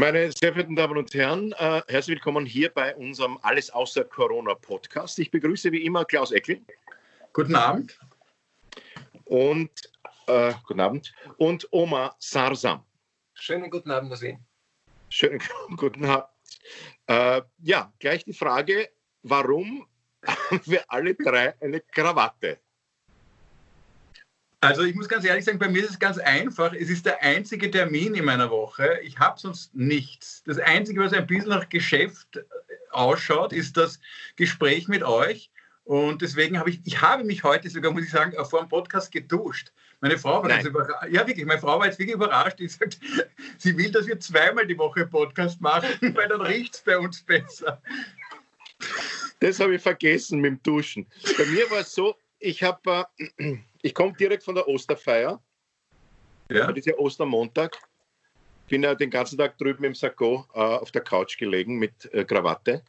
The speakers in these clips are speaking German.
Meine sehr verehrten Damen und Herren, äh, herzlich willkommen hier bei unserem Alles außer Corona Podcast. Ich begrüße wie immer Klaus Eckel. Guten Abend. Und äh, guten Abend. Und Oma Sarsam. Schönen guten Abend Wien. Schönen guten Abend. Äh, ja, gleich die Frage, warum haben wir alle drei eine Krawatte? Also ich muss ganz ehrlich sagen, bei mir ist es ganz einfach. Es ist der einzige Termin in meiner Woche. Ich habe sonst nichts. Das Einzige, was ein bisschen nach Geschäft äh, ausschaut, ist das Gespräch mit euch. Und deswegen habe ich, ich habe mich heute sogar, muss ich sagen, vor dem Podcast geduscht. Meine Frau war ganz überrascht. Ja, wirklich, meine Frau war jetzt wirklich überrascht. Die sagt, sie will, dass wir zweimal die Woche Podcast machen, weil dann riecht es bei uns besser. Das habe ich vergessen mit dem Duschen. Bei mir war es so, ich habe, äh, ich komme direkt von der Osterfeier. Ja. Das ist ja Ostermontag. Bin ja den ganzen Tag drüben im Sakko äh, auf der Couch gelegen mit äh, Krawatte.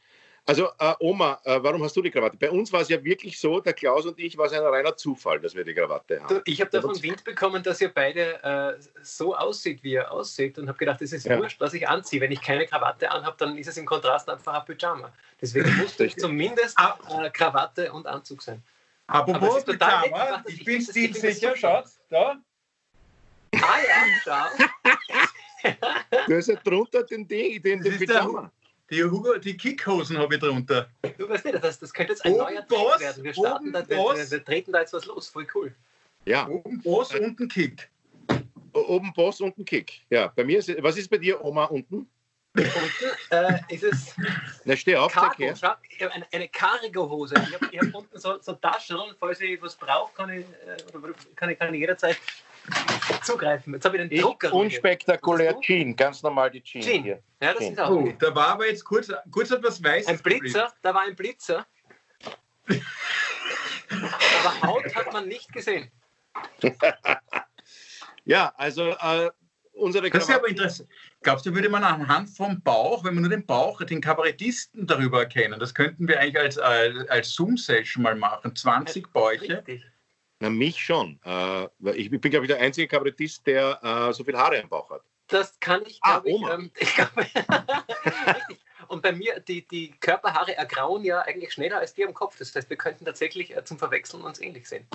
Also äh, Oma, äh, warum hast du die Krawatte? Bei uns war es ja wirklich so, der Klaus und ich, war es ein reiner Zufall, dass wir die Krawatte haben. Du, ich habe davon Wind bekommen, dass ihr beide äh, so aussieht, wie ihr aussieht und habe gedacht, es ist ja. wurscht, was ich anziehe. Wenn ich keine Krawatte anhabe, dann ist es im Kontrast einfach ein Pyjama. Deswegen muss ich zumindest äh, Krawatte und Anzug sein. Apropos Pyjama, ich, ich bin stilsicher, schaut, da. Ah ja, schau. du hast ja drunter den, den, den, den Pyjama. Die, Hugo, die Kickhosen habe ich drunter. Du weißt nicht, das, das könnte jetzt ein oben neuer Boss, werden. Wir, starten da, wir, wir, wir, treten da jetzt was los, voll cool. Ja. Oben Boss, unten Kick. Oben Boss, unten Kick. Ja, bei mir ist, was ist bei dir, Oma, unten? Unten äh, ist es. Na, steh auf, Cargo, ich habe eine, eine Cargo-Hose. Ich habe hab unten so, so Taschen und falls ich was brauche, kann ich, äh, kann ich, kann ich jederzeit zugreifen. Jetzt habe ich den ich Drucker. Unspektakulär Jean, ganz normal die Jean, Jean. hier. Ja, das Jean. ist auch. Oh, da war aber jetzt kurz, kurz etwas Weißes. Ein Blitzer, da war ein Blitzer. aber Haut hat man nicht gesehen. ja, also äh, unsere Das ist aber interessant. Glaubst du, würde man anhand vom Bauch, wenn man nur den Bauch, den Kabarettisten darüber erkennen? Das könnten wir eigentlich als, als, als Zoom-Session mal machen. 20 Bäuche. Richtig. Na, mich schon. Äh, ich bin, glaube ich, der einzige Kabarettist, der äh, so viel Haare im Bauch hat. Das kann ich, ah, ich, ähm, ich glaub, Und bei mir, die, die Körperhaare ergrauen ja eigentlich schneller als die am Kopf. Das heißt, wir könnten tatsächlich äh, zum Verwechseln uns ähnlich sehen.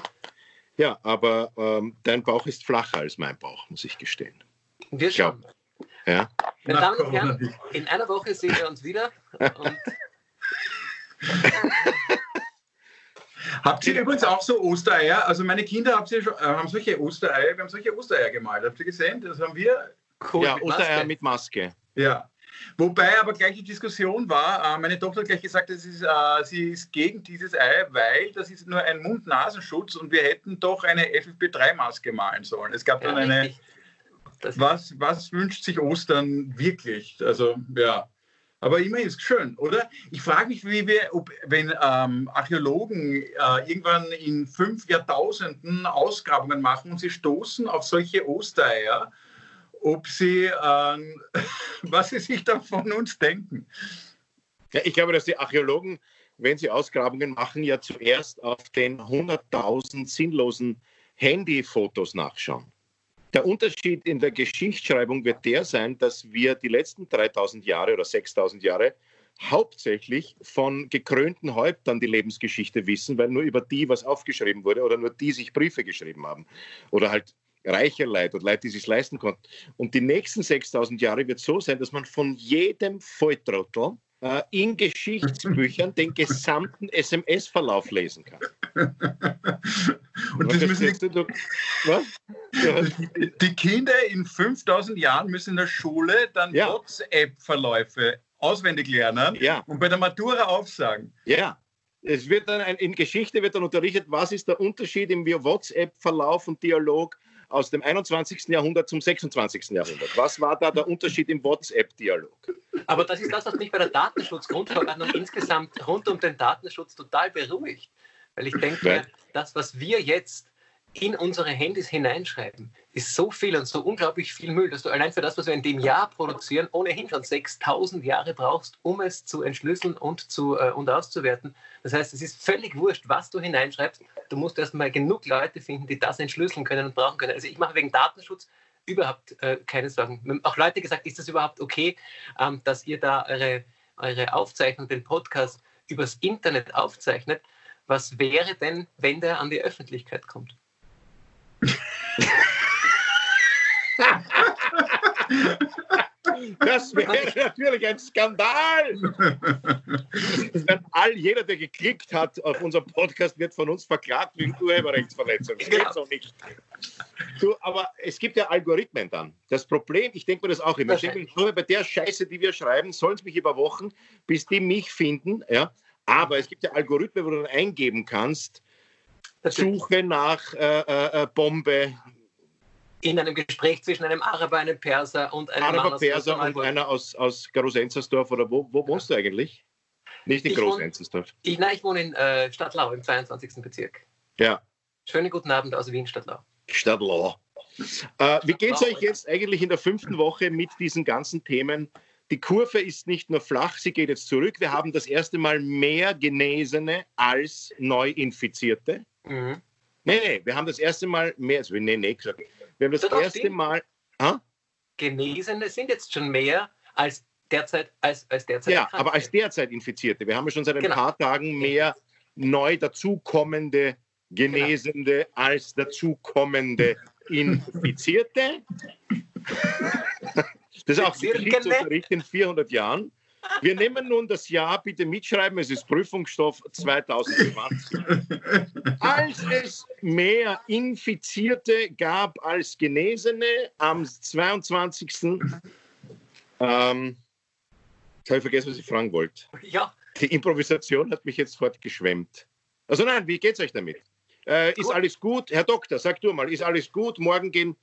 Ja, aber ähm, dein Bauch ist flacher als mein Bauch, muss ich gestehen. Wir schauen. Ja. Meine Damen und Herren, in einer Woche sehen wir uns wieder. Habt ihr übrigens auch so Ostereier? Also meine Kinder haben, schon, äh, haben solche Ostereier, wir haben solche Ostereier gemalt. Habt ihr gesehen? Das haben wir. Cool, ja, mit Ostereier mit Maske. Ja. Wobei aber gleich die Diskussion war, äh, meine Tochter hat gleich gesagt, das ist, äh, sie ist gegen dieses Ei, weil das ist nur ein Mund-Nasenschutz und wir hätten doch eine FFP3-Maske malen sollen. Es gab dann ja, eine. Was, was wünscht sich Ostern wirklich? Also, ja. Aber immerhin ist es schön, oder? Ich frage mich, wie wir, ob, wenn ähm, Archäologen äh, irgendwann in fünf Jahrtausenden Ausgrabungen machen und sie stoßen auf solche Ostereier, ob sie, äh, was sie sich da von uns denken. Ja, ich glaube, dass die Archäologen, wenn sie Ausgrabungen machen, ja zuerst auf den 100.000 sinnlosen Handyfotos nachschauen. Der Unterschied in der Geschichtsschreibung wird der sein, dass wir die letzten 3000 Jahre oder 6000 Jahre hauptsächlich von gekrönten Häuptern die Lebensgeschichte wissen, weil nur über die was aufgeschrieben wurde oder nur die sich Briefe geschrieben haben oder halt reiche Leute oder Leute, die sich leisten konnten. Und die nächsten 6000 Jahre wird so sein, dass man von jedem Volltrottel äh, in Geschichtsbüchern den gesamten SMS-Verlauf lesen kann. Und das müssen die, die, Kinder in 5000 Jahren müssen in der Schule dann ja. WhatsApp-Verläufe auswendig lernen ja. und bei der Matura aufsagen. Ja. Es wird dann ein, in Geschichte wird dann unterrichtet, was ist der Unterschied im WhatsApp-Verlauf und Dialog aus dem 21. Jahrhundert zum 26. Jahrhundert. Was war da der Unterschied im WhatsApp-Dialog? Aber das ist das, was mich bei der Datenschutzgrundverordnung insgesamt rund um den Datenschutz total beruhigt. Weil ich denke, das, was wir jetzt in unsere Handys hineinschreiben, ist so viel und so unglaublich viel Müll, dass du allein für das, was wir in dem Jahr produzieren, ohnehin schon 6000 Jahre brauchst, um es zu entschlüsseln und, zu, äh, und auszuwerten. Das heißt, es ist völlig wurscht, was du hineinschreibst. Du musst erstmal genug Leute finden, die das entschlüsseln können und brauchen können. Also ich mache wegen Datenschutz überhaupt äh, keine Sorgen. Haben auch Leute gesagt, ist das überhaupt okay, ähm, dass ihr da eure, eure Aufzeichnung, den Podcast übers Internet aufzeichnet? Was wäre denn, wenn der an die Öffentlichkeit kommt? Das wäre natürlich ein Skandal. all, jeder, der geklickt hat auf unseren Podcast, wird von uns verklagt wegen Urheberrechtsverletzung. Das geht so nicht. Du, aber es gibt ja Algorithmen dann. Das Problem, ich denke mir das auch immer. Ich denke mir, bei der Scheiße, die wir schreiben, sollen es mich überwachen, bis die mich finden. Ja? Aber es gibt ja Algorithmen, wo du dann eingeben kannst, Suche nach äh, äh, äh Bombe, in einem Gespräch zwischen einem Araber, einem Perser und einem Araber, Mann Perser und einer aus, aus Groß-Enzersdorf oder wo, wo wohnst ja. du eigentlich? Nicht in Groß-Enzersdorf. Ich, nein, ich wohne in äh, Stadtlau im 22. Bezirk. Ja. Schönen guten Abend aus Wien, Stadtlau. Stadtlau. Äh, wie geht es euch jetzt eigentlich in der fünften Woche mit diesen ganzen Themen? Die Kurve ist nicht nur flach, sie geht jetzt zurück. Wir haben das erste Mal mehr Genesene als Neuinfizierte. Mhm. Nee, nee, wir haben das erste Mal mehr, also nee, nee, gesagt. Wir haben das Doch, erste Mal. Ha? Genesene sind jetzt schon mehr als derzeit als, als derzeit. Ja, aber als derzeit Infizierte. Wir haben ja schon seit ein genau. paar Tagen mehr neu dazukommende Genesende genau. als dazukommende Infizierte. Das ist auch die Geschichtsunterricht in 400 Jahren. Wir nehmen nun das Jahr, bitte mitschreiben, es ist Prüfungsstoff 2020. Als es mehr Infizierte gab als Genesene am 22. Ähm, ich habe vergessen, was ich fragen wollte. Ja. Die Improvisation hat mich jetzt fortgeschwemmt. Also nein, wie geht es euch damit? Äh, ist alles gut? Herr Doktor, sag du mal, ist alles gut? Morgen gehen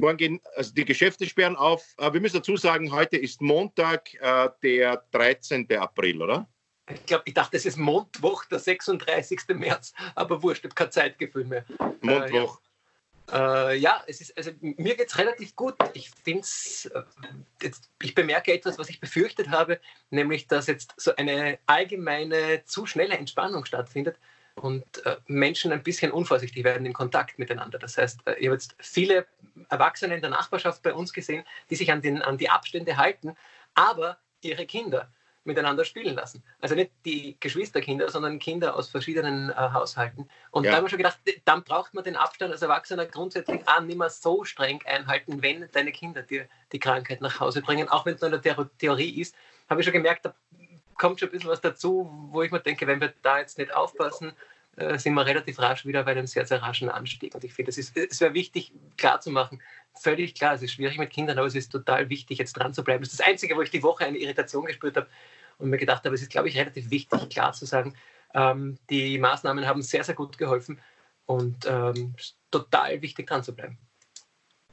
Morgen gehen also die Geschäfte sperren auf. Wir müssen dazu sagen, heute ist Montag, äh, der 13. April, oder? Ich glaube, ich dachte, es ist Montwoch, der 36. März, aber wurscht, ich habe kein Zeitgefühl mehr. Montwoch. Äh, ja. Äh, ja, es ist, also mir geht es relativ gut. Ich finde äh, ich bemerke etwas, was ich befürchtet habe, nämlich, dass jetzt so eine allgemeine, zu schnelle Entspannung stattfindet und äh, Menschen ein bisschen unvorsichtig werden im Kontakt miteinander. Das heißt, äh, ich habe jetzt viele Erwachsene in der Nachbarschaft bei uns gesehen, die sich an, den, an die Abstände halten, aber ihre Kinder miteinander spielen lassen. Also nicht die Geschwisterkinder, sondern Kinder aus verschiedenen äh, Haushalten. Und ja. da haben wir schon gedacht, dann braucht man den Abstand als Erwachsener grundsätzlich auch nicht mehr so streng einhalten, wenn deine Kinder dir die Krankheit nach Hause bringen, auch wenn es nur eine Theorie ist. Habe ich schon gemerkt, da kommt schon ein bisschen was dazu, wo ich mir denke, wenn wir da jetzt nicht aufpassen, äh, sind wir relativ rasch wieder bei einem sehr, sehr raschen Anstieg. Und ich finde, es, es wäre wichtig, klarzumachen, völlig klar, es ist schwierig mit Kindern, aber es ist total wichtig, jetzt dran zu bleiben. Das ist das Einzige, wo ich die Woche eine Irritation gespürt habe und mir gedacht habe, es ist, glaube ich, relativ wichtig, klar zu sagen, ähm, die Maßnahmen haben sehr, sehr gut geholfen und ähm, total wichtig, dran zu bleiben.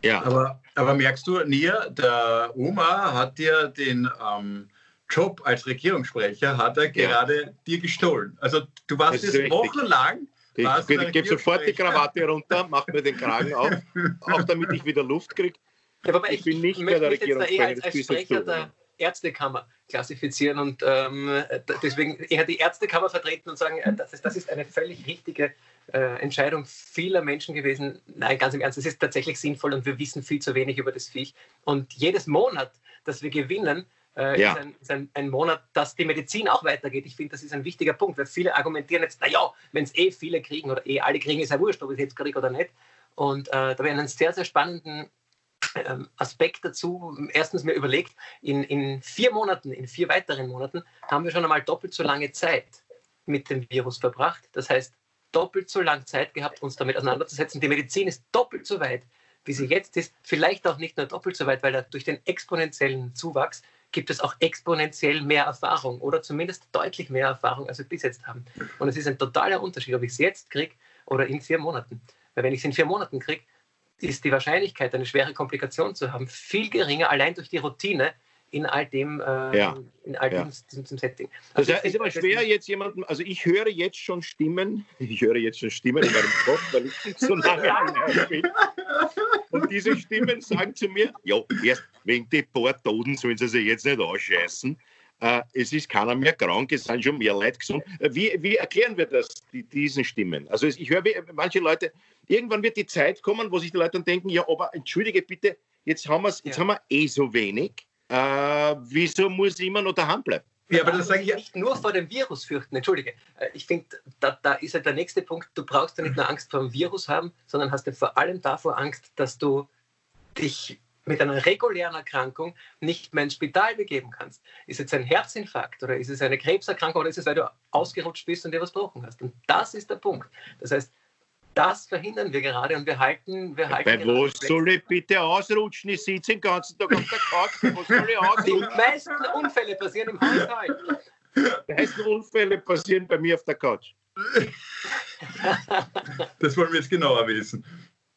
Ja, aber, aber merkst du, Nia, der Oma hat dir den ähm, Job als Regierungssprecher hat er gerade ja. dir gestohlen. Also du warst jetzt wochenlang. Ich, ich gebe sofort die Krawatte runter, mache mir den Kragen auf, auch damit ich wieder Luft kriege. Ja, ich, ich, bin nicht mehr der Regierungssprecher. Als, als Sprecher der Ärztekammer klassifizieren und ähm, deswegen eher die Ärztekammer vertreten und sagen, äh, das, ist, das ist eine völlig richtige äh, Entscheidung vieler Menschen gewesen. Nein, ganz im Ernst, es ist tatsächlich sinnvoll und wir wissen viel zu wenig über das Viech. Und jedes Monat, das wir gewinnen, äh, ja. ist, ein, ist ein, ein, Monat, dass die Medizin auch weitergeht. Ich finde, das ist ein wichtiger Punkt, weil viele argumentieren jetzt, naja, wenn es eh viele kriegen oder eh alle kriegen, ist ja wurscht, ob ich es jetzt kriege oder nicht. Und äh, da ich einen sehr, sehr spannenden ähm, Aspekt dazu. Erstens mir überlegt, in, in vier Monaten, in vier weiteren Monaten, haben wir schon einmal doppelt so lange Zeit mit dem Virus verbracht. Das heißt, doppelt so lange Zeit gehabt, uns damit auseinanderzusetzen. Die Medizin ist doppelt so weit, wie sie jetzt ist. Vielleicht auch nicht nur doppelt so weit, weil durch den exponentiellen Zuwachs gibt es auch exponentiell mehr Erfahrung oder zumindest deutlich mehr Erfahrung, als wir bis jetzt haben. Und es ist ein totaler Unterschied, ob ich es jetzt kriege oder in vier Monaten. Weil wenn ich es in vier Monaten kriege, ist die Wahrscheinlichkeit, eine schwere Komplikation zu haben, viel geringer, allein durch die Routine in all dem, äh, ja. in all ja. diesem, diesem, Setting. Also das ist aber schwer jetzt jemanden, also ich höre jetzt schon Stimmen, ich höre jetzt schon Stimmen in meinem Kopf, weil ich so lange bin. Und diese Stimmen sagen zu mir, ja, erst wegen die paar Toten sollen sie sich jetzt nicht ausscheißen. äh, es ist keiner mehr krank, es sind schon mehr Leute gesund. Äh, wie, wie erklären wir das, die, diesen Stimmen? Also ich höre manche Leute, irgendwann wird die Zeit kommen, wo sich die Leute dann denken, ja, aber entschuldige bitte, jetzt haben, jetzt ja. haben wir eh so wenig, äh, wieso muss ich immer noch daheim bleiben? Ja, aber das sage ich ja. Nicht nur vor dem Virus fürchten, entschuldige. Äh, ich finde, da, da, ist ja der nächste Punkt, du brauchst ja nicht nur Angst vor dem Virus haben, sondern hast ja vor allem davor Angst, dass du dich mit einer regulären Erkrankung nicht mehr ins Spital begeben kannst. Ist jetzt ein Herzinfarkt oder ist es eine Krebserkrankung oder ist es, weil du ausgerutscht bist und dir was gebrochen hast? Und das ist der Punkt. Das heißt, das verhindern wir gerade und wir halten. Wir halten Bei wo soll ich bitte ausrutschen? Ich sitze den ganzen Tag auf der Couch. Wo soll ich ausrutschen? Die meisten Unfälle passieren im Haushalt. Die meisten Unfälle passieren bei mir auf der Couch. Das wollen wir jetzt genauer wissen.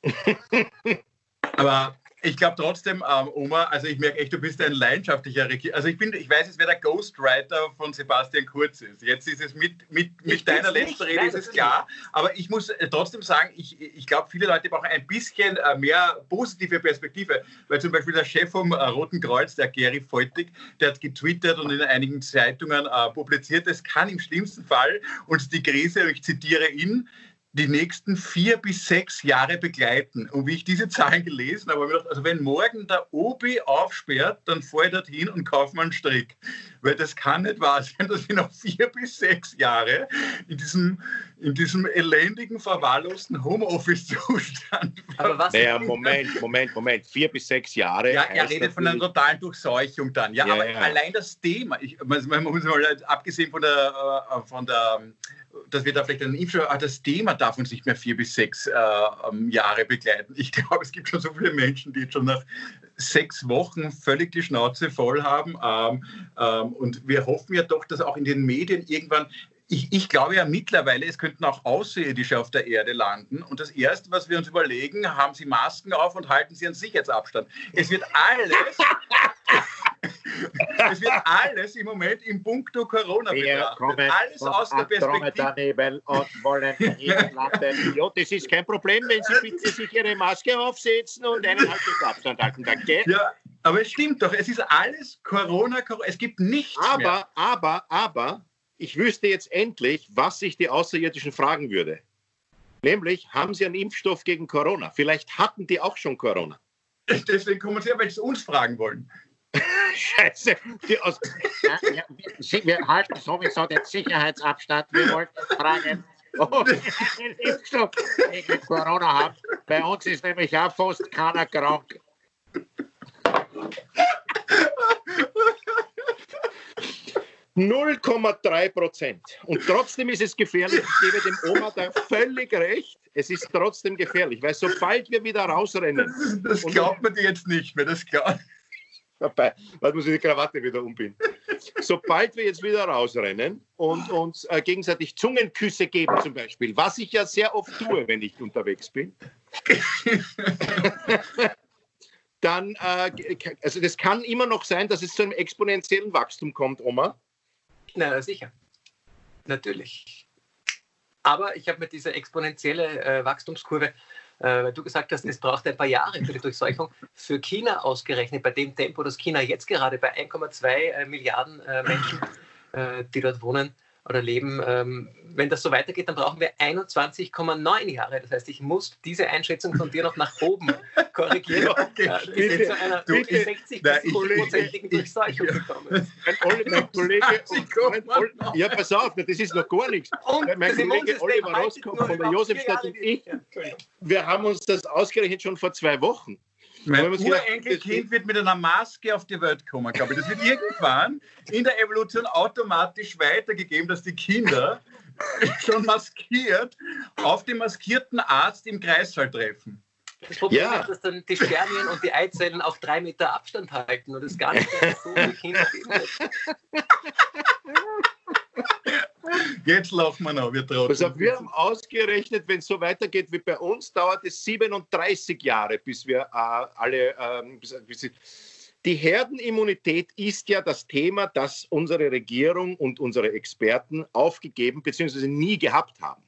Aber ich glaube trotzdem, ähm, Oma, also ich merke echt, du bist ein leidenschaftlicher Regierung. Also ich bin, ich weiß jetzt, wer der Ghostwriter von Sebastian Kurz ist. Jetzt ist es mit, mit, mit deiner letzten Rede ist es klar. Aber ich muss äh, trotzdem sagen, ich, ich glaube, viele Leute brauchen ein bisschen äh, mehr positive Perspektive. Weil zum Beispiel der Chef vom äh, Roten Kreuz, der Gary Feutig, der hat getwittert und in einigen Zeitungen äh, publiziert, es kann im schlimmsten Fall uns die Krise, ich zitiere ihn, die nächsten vier bis sechs Jahre begleiten. Und wie ich diese Zahlen gelesen habe, habe ich gedacht, also wenn morgen der Obi aufsperrt, dann fahre ich dorthin und kaufe mir einen Strick. Weil das kann nicht wahr sein, dass wir noch vier bis sechs Jahre in diesem, in diesem elendigen, verwahrlosten Homeoffice-Zustand. Aber was? Naja, Moment, Moment, Moment. Vier bis sechs Jahre. Ja, er redet von einer totalen Durchseuchung dann. Ja, ja aber ja. allein das Thema, ich, man, man muss mal, abgesehen von der, äh, von der dass wir da vielleicht einen Impfstoff, aber das Thema darf uns nicht mehr vier bis sechs äh, ähm, Jahre begleiten. Ich glaube, es gibt schon so viele Menschen, die schon nach sechs Wochen völlig die Schnauze voll haben. Ähm, ähm, und wir hoffen ja doch, dass auch in den Medien irgendwann ich, ich, glaube ja mittlerweile, es könnten auch Außerirdische auf der Erde landen. Und das Erste, was wir uns überlegen, haben sie Masken auf und halten sie einen Sicherheitsabstand. Es wird alles es wird alles im Moment im Punkto Corona betrachtet. Alles aus der Perspektive. und wollen. Ja, das ist kein Problem, wenn Sie bitte sich Ihre Maske aufsetzen und einen Abstand halten. Danke. Ja, aber es stimmt doch. Es ist alles Corona. Es gibt nichts aber, mehr. Aber, aber, ich wüsste jetzt endlich, was sich die Außerirdischen fragen würde. Nämlich, haben Sie einen Impfstoff gegen Corona? Vielleicht hatten die auch schon Corona. Deswegen kommen Sie ja, weil Sie uns fragen wollen. Scheiße. Aus, ja, ja, wir, wir, halten sowieso den Sicherheitsabstand. Wir wollten fragen, ob wir den Impfstoff gegen Corona haben. Bei uns ist nämlich auch fast keiner krank. 0,3 Prozent. Und trotzdem ist es gefährlich. Ich gebe dem Oma da völlig recht. Es ist trotzdem gefährlich, weil sobald wir wieder rausrennen. Das glaubt man dir jetzt nicht mehr. Das glaubt dabei. Warte, muss ich die Krawatte wieder umbinden. Sobald wir jetzt wieder rausrennen und uns äh, gegenseitig Zungenküsse geben zum Beispiel, was ich ja sehr oft tue, wenn ich unterwegs bin, dann, äh, also das kann immer noch sein, dass es zu einem exponentiellen Wachstum kommt, Oma. Na, sicher. Natürlich. Aber ich habe mir diese exponentielle äh, Wachstumskurve äh, weil du gesagt hast, es braucht ein paar Jahre für die Durchseuchung. Für China ausgerechnet, bei dem Tempo, dass China jetzt gerade bei 1,2 äh, Milliarden äh, Menschen, die dort wohnen, oder leben. Ähm, wenn das so weitergeht, dann brauchen wir 21,9 Jahre. Das heißt, ich muss diese Einschätzung von dir noch nach oben korrigieren, okay, bis wir zu einer 60-prozentigen Durchseuchung gekommen Mein Kollege, mein, ja, pass auf, das ist noch gar nichts. Und mein Kollege Oliver Roskopf von der Josefstadt und ich, wir haben uns das ausgerechnet schon vor zwei Wochen. Mein Urenkelkind wird mit einer Maske auf die Welt kommen, glaube ich. Das wird irgendwann in der Evolution automatisch weitergegeben, dass die Kinder schon maskiert auf den maskierten Arzt im Kreissaal treffen. Das Problem ja. ist, dass dann die Spermien und die Eizellen auf drei Meter Abstand halten und es gar nicht so wie Kinder. Jetzt laufen wir noch, wir trotzdem. Also wir haben ausgerechnet, wenn es so weitergeht wie bei uns, dauert es 37 Jahre, bis wir äh, alle. Äh, bis, bis, die Herdenimmunität ist ja das Thema, das unsere Regierung und unsere Experten aufgegeben bzw. nie gehabt haben.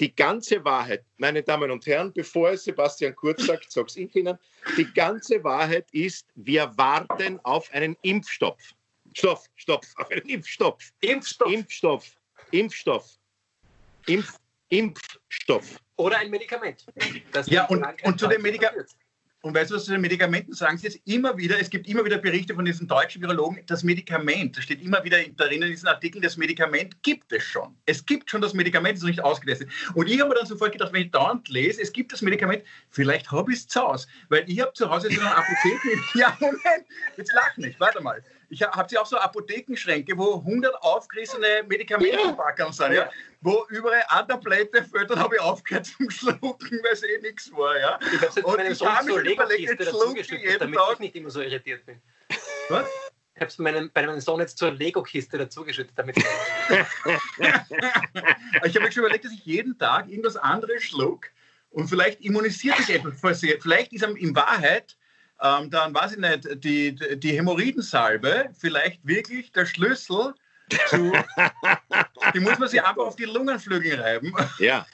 Die ganze Wahrheit, meine Damen und Herren, bevor es Sebastian Kurz sagt, sage ich Ihnen, die ganze Wahrheit ist, wir warten auf einen Impfstoff. Stoff, Stoff, auf einen Impfstoff. Impfstoff. Impfstoff. Impfstoff. Impf, Impfstoff. Oder ein Medikament. das Ja, und- und zu den falsch Medika- verführt. Und weißt du, was zu den Medikamenten sagen sie jetzt immer wieder? Es gibt immer wieder Berichte von diesen deutschen Virologen. Das Medikament, das steht immer wieder darin in diesen Artikeln, das Medikament gibt es schon. Es gibt schon das Medikament, ist noch nicht ausgetestet. Und ich habe mir dann sofort gedacht, wenn ich dauernd lese, es gibt das Medikament, vielleicht habe ich es zu Hause. Weil ich habe zu Hause so eine Apotheken. ja, Moment, jetzt lach nicht, warte mal. Ich habe sie auch so Apothekenschränke, wo 100 aufgerissene Medikamentenpackern sind, ja. wo überall eine Tablette fällt, dann habe ich aufgehört zum Schlucken, weil es eh nichts war. Ja. Ich habe es habe zur mir überlegt, jetzt schlucke ich jeden damit Tag. ich nicht immer so irritiert bin. Was? Ich habe es meinem, bei meinem Sohn jetzt zur Lego-Kiste dazu geschüttet, damit Ich habe mir schon überlegt, dass ich jeden Tag irgendwas anderes schluck und vielleicht immunisiert sich etwas. Vielleicht ist am- in Wahrheit ähm, dann, weiß ich nicht, die, die Hämorrhoidensalbe vielleicht wirklich der Schlüssel zu. die muss man sich einfach auf die Lungenflügel reiben. Ja.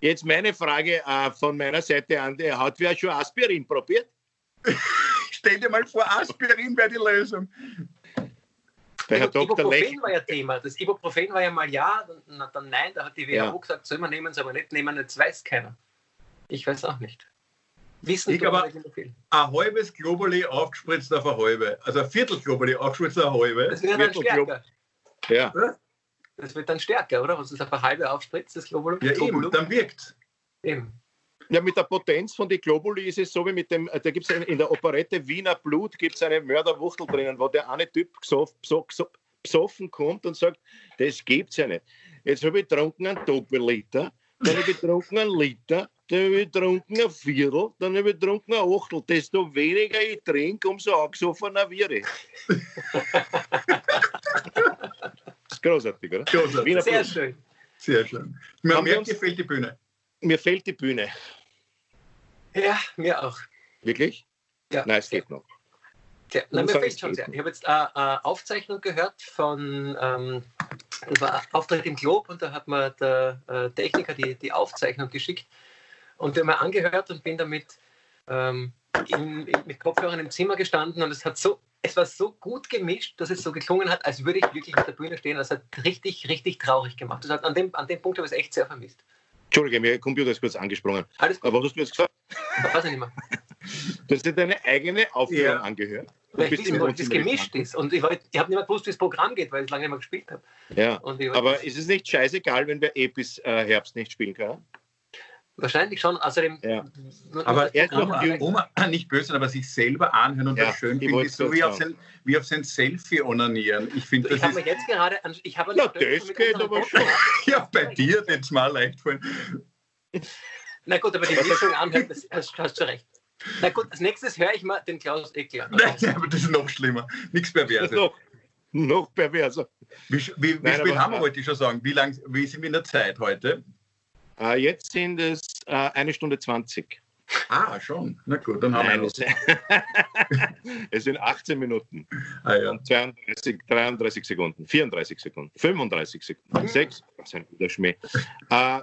Jetzt meine Frage äh, von meiner Seite an. Der hat wer schon Aspirin probiert? Stell dir mal vor, Aspirin wäre die Lösung. Der Herr Dr. Lech. Ibuprofen war ja Thema. Das Ibuprofen war ja mal ja, dann, dann nein. Da hat die WHO Ja. gesagt, soll man nehmen, soll man nicht nehmen. Jetzt weiß keiner. Ich weiß auch nicht. Wissen Ich aber-. Ein halbes Globuli aufgespritzt auf eine halbe. Also ein Viertel Globuli aufgespritzt auf eine halbe. Das wird dann stärker. Ja. Das wird dann stärker, oder? Was ist auf eine halbe aufspritzt, das Globulum? Ja, eben, dann wirkt eben. ja, mit der Potenz von den Globuli ist es so wie mit dem, äh, da gibt es in der Operette Wiener Blut gibt es eine Mörderwuchtel drinnen, wo der eine Typ gesoff, pso, pso, besoffen kommt und sagt, das gibt's ja nicht. Jetzt habe ich getrunken einen Doppelliter, dann habe ich getrunken einen Liter, dann habe ich getrunken ein Viertel, dann habe ich getrunken ein Achtel. Desto weniger ich trinke, umso angesoffener werde ich. das ist großartig, oder? Großartig. Sehr schön. Sehr schön. Wir merkt, uns- fehlt die Bühne. Mir fehlt die Bühne. Ja, mir auch. Wirklich? Ja. Nein, es geht noch. Tja, nein, mir fehlt schon sehr. Ich habe jetzt eine, eine Aufzeichnung gehört von, ähm, das war Auftritt im Glob und da hat mir der äh, Techniker die, die Aufzeichnung geschickt und die haben mir angehört und bin damit ähm, in, in, mit Kopfhörern im Zimmer gestanden und es hat so, es war so gut gemischt, dass es so geklungen hat, als würde ich wirklich auf der Bühne stehen. Das hat richtig, richtig traurig gemacht. Das hat, an, dem, an dem Punkt habe ich es echt sehr vermisst. Entschuldige, mir Computer ist kurz angesprungen. Alles gut, Aber was hast du jetzt gesagt? weiß ich nicht mehr. Du hast dir deine eigene Aufführung Ja. angehört. Weil ich wissen wollte, wie es gemischt ist. Und ich, ich habe nicht mehr gewusst, wie das Programm geht, weil ich es lange nicht mehr gespielt habe. Ja. Ich Aber ist es nicht scheißegal, wenn wir eh bis äh, Herbst nicht spielen können? Wahrscheinlich schon. Außerdem. Ja. Aber er ist noch Oma, nicht böse, aber sich selber anhören und Ja, das schön ich finden, so wie auf, sein, wie auf sein Selfie onanieren. Ich finde, Ich das habe mir ist jetzt gerade. an- Ich habe Na, das geht aber Podcast. ja bei dir jetzt mal leicht fallen. Na gut, aber die Mischung anhören, das hast, hast du recht. Na gut, als nächstes höre ich mal den Klaus Eckler. Nein, aber das ist noch schlimmer. Nichts Perverses. noch, noch perverser. Wie, wie, wie Nein, spät haben wir, wollte ich schon sagen. Wie, lang, wie sind wir in der Zeit heute? Äh, jetzt sind es äh, eine Stunde 20. Ah, schon. Na gut, dann haben Nein, wir es, noch. es sind 18 Minuten Ah, ja. und 32, 33 Sekunden, 34 Sekunden, 35 Sekunden, 6, das ist ein guter Schmäh. Äh,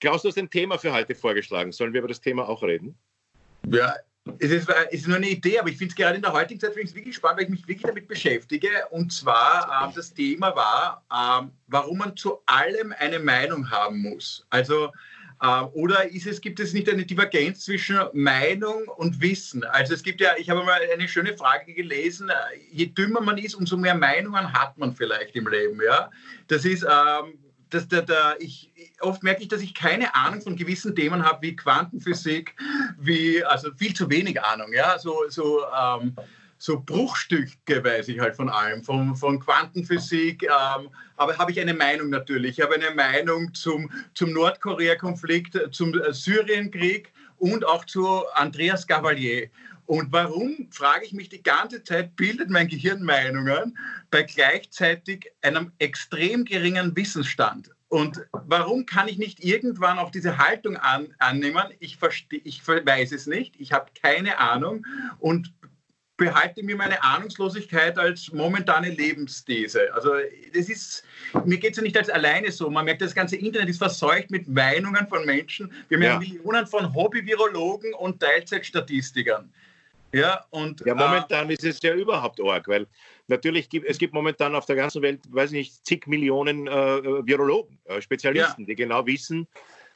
Klaus, du hast ein Thema für heute vorgeschlagen. Sollen wir über das Thema auch reden? Ja, es ist, es ist nur eine Idee, aber ich finde es gerade in der heutigen Zeit wirklich spannend, weil ich mich wirklich damit beschäftige. Und zwar, ähm, das Thema war, ähm, warum man zu allem eine Meinung haben muss. Also, ähm, oder ist es, gibt es nicht eine Divergenz zwischen Meinung und Wissen? Also es gibt ja, ich habe mal eine schöne Frage gelesen, äh, je dümmer man ist, umso mehr Meinungen hat man vielleicht im Leben. Ja? Das ist, ähm, dass der, der, ich, oft merke ich, dass ich keine Ahnung von gewissen Themen habe, wie Quantenphysik, wie, also viel zu wenig Ahnung, ja, so, so, ähm, so Bruchstücke weiß ich halt von allem, von, von Quantenphysik, ähm, aber habe ich eine Meinung natürlich. Ich habe eine Meinung zum, zum Nordkorea-Konflikt, zum äh, Syrienkrieg und auch zu Andreas Gavalier. Und warum, frage ich mich die ganze Zeit, bildet mein Gehirn Meinungen bei gleichzeitig einem extrem geringen Wissensstand? Und warum kann ich nicht irgendwann auch diese Haltung an, annehmen? Ich, versteh, ich weiß es nicht, ich habe keine Ahnung und behalte mir meine Ahnungslosigkeit als momentane Lebensthese. Also das ist, mir geht es ja nicht als alleine so. Man merkt, das ganze Internet ist verseucht mit Meinungen von Menschen. Wir haben Ja. Millionen von Hobby-Virologen und Teilzeitstatistikern. Ja, und, ja, momentan äh, ist es ja überhaupt arg, weil natürlich gibt es gibt momentan auf der ganzen Welt, weiß ich nicht, zig Millionen äh, Virologen, äh, Spezialisten, ja. die genau wissen,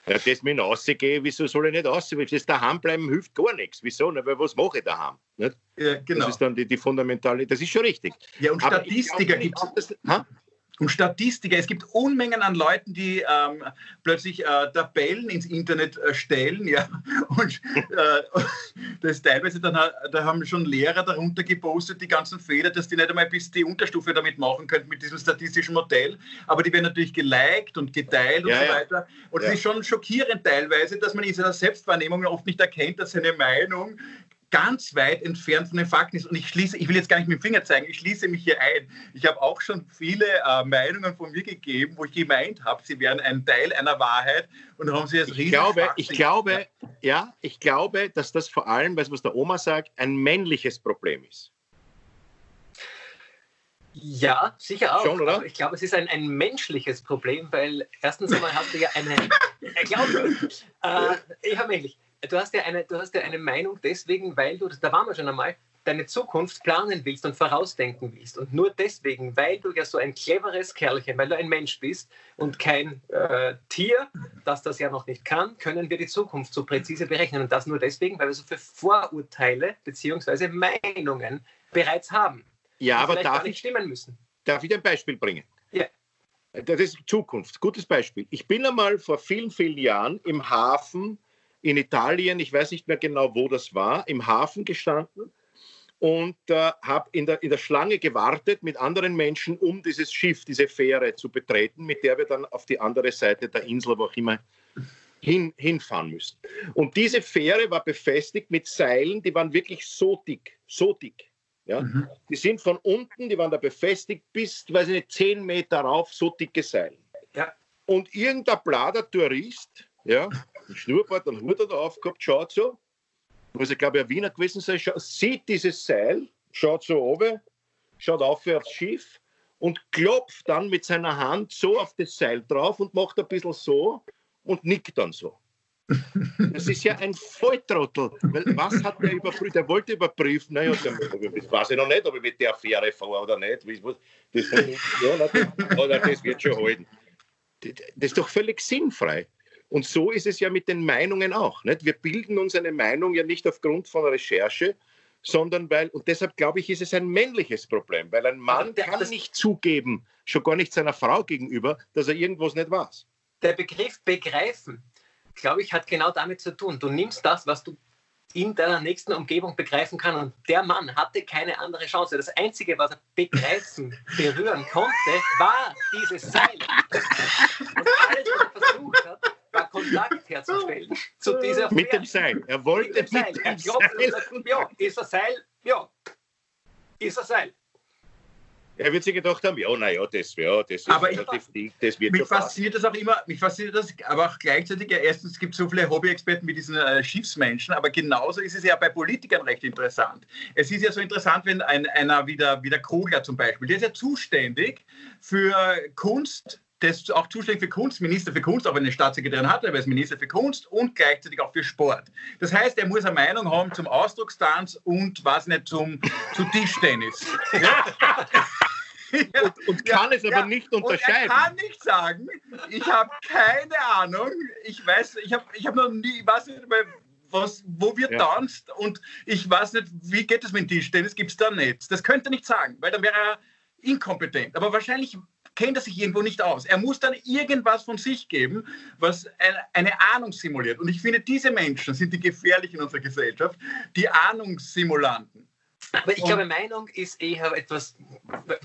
ja, das mit rausgehen, wieso soll ich nicht rausgehen? Das daheim bleiben hilft gar nichts. Wieso? Na, weil was mache ich daheim? Nicht? Ja, genau. Das ist dann die, die fundamentale, das ist schon richtig. Ja, und Statistiker gibt es. Und Statistiker, es gibt Unmengen an Leuten, die ähm, plötzlich äh, Tabellen ins Internet äh, stellen, ja, und äh, das teilweise dann, da haben schon Lehrer darunter gepostet, die ganzen Fehler, dass die nicht einmal bis die Unterstufe damit machen könnten mit diesem statistischen Modell, aber die werden natürlich geliked und geteilt und ja, so weiter. Und es ja. ist schon schockierend teilweise, dass man in seiner Selbstwahrnehmung oft nicht erkennt, dass seine Meinung ganz weit entfernt von den Fakten ist. Und ich schließe, ich will jetzt gar nicht mit dem Finger zeigen, ich schließe mich hier ein. Ich habe auch schon viele äh, Meinungen von mir gegeben, wo ich gemeint habe, sie wären ein Teil einer Wahrheit und haben sie jetzt riesig. Ich glaube, ich glaube, ja, ich glaube, dass das vor allem, was der Oma sagt, ein männliches Problem ist. Ja, sicher auch. Schon, oder? ich glaube, es ist ein, ein menschliches Problem, weil erstens einmal hast du ja eine. Äh, glaube, äh, ich habe männlich du hast ja eine, du hast ja eine Meinung deswegen, weil du, da waren wir schon einmal, deine Zukunft planen willst und vorausdenken willst. Und nur deswegen, weil du ja so ein cleveres Kerlchen, weil du ein Mensch bist und kein äh, Tier, das das ja noch nicht kann, können wir die Zukunft so präzise berechnen. Und das nur deswegen, weil wir so viele Vorurteile bzw. Meinungen bereits haben. Ja, aber darf ich, stimmen müssen. Darf ich ein Beispiel bringen? Ja. Das ist Zukunft. Gutes Beispiel. Ich bin einmal vor vielen, vielen Jahren im Hafen in Italien, ich weiß nicht mehr genau, wo das war, im Hafen gestanden und äh, habe in der, in der Schlange gewartet mit anderen Menschen, um dieses Schiff, diese Fähre zu betreten, mit der wir dann auf die andere Seite der Insel, wo auch immer, hin, hinfahren müssen. Und diese Fähre war befestigt mit Seilen, die waren wirklich so dick, so dick. Ja? Mhm. Die sind von unten, die waren da befestigt bis, weiß ich nicht, zehn Meter rauf, so dicke Seilen. Ja. Und irgendein blader Tourist, ja, ein Schnurrbart, einen Hut da aufgehabt, schaut so, muss ich glaube ein Wiener gewesen sein, sieht dieses Seil, schaut so oben, schaut auf aufs Schiff und klopft dann mit seiner Hand so auf das Seil drauf und macht ein bisschen so und nickt dann so. Das ist ja ein Volltrottel. Weil was hat der überprüft? Der wollte überprüfen, naja, das weiß ich noch nicht, ob ich mit der Affäre fahre oder nicht. Das, ja, das wird schon halten. Das ist doch völlig sinnfrei. Und so ist es ja mit den Meinungen auch. Nicht? Wir bilden uns eine Meinung ja nicht aufgrund von Recherche, sondern weil, und deshalb glaube ich, ist es ein männliches Problem, weil ein Mann der, kann nicht zugeben, schon gar nicht seiner Frau gegenüber, dass er irgendwas nicht weiß. Der Begriff begreifen, glaube ich, hat genau damit zu tun. Du nimmst das, was du in deiner nächsten Umgebung begreifen kannst. Und der Mann hatte keine andere Chance. Das Einzige, was er begreifen, berühren konnte, war dieses Seil. Und alles, was er versucht hat, Kontakt herzustellen zu dieser Mit dem Seil. Er wollte mit dem Seil. Mit dem Seil. ja, ist ein Seil, ja, ist ein Seil. Er wird sich gedacht haben, ja, naja, das, ja, das ist aber relativ ich, dick, das wird Mich fasziniert das auch immer, mich fasziniert das, aber auch gleichzeitig, ja, erstens gibt es so viele Hobbyexperten wie diesen äh, Schiffsmenschen, aber genauso ist es ja bei Politikern recht interessant. Es ist ja so interessant, wenn ein, einer wie der, wie der Kogler zum Beispiel, der ist ja zuständig für Kunst, der ist auch zuständig für Kunst, Minister für Kunst, auch wenn er eine Staatssekretärin hat, aber er ist Minister für Kunst und gleichzeitig auch für Sport. Das heißt, er muss eine Meinung haben zum Ausdruckstanz und was nicht zum zu Tischtennis. Ja? und, und, kann ja, es aber ja, nicht unterscheiden. Und er kann nicht sagen, ich habe keine Ahnung, ich weiß, ich habe ich hab noch nie, ich weiß nicht, was, wo wir ja. tanzt und ich weiß nicht, wie geht es mit dem Tischtennis, gibt es da nicht. Das könnte er nicht sagen, weil dann wäre er inkompetent. Aber wahrscheinlich kennt er sich irgendwo nicht aus. Er muss dann irgendwas von sich geben, was eine, Ahnung simuliert. Und ich finde, diese Menschen sind die gefährlichen in unserer Gesellschaft, die Ahnungssimulanten. Aber ich glaube, Meinung ist eher etwas,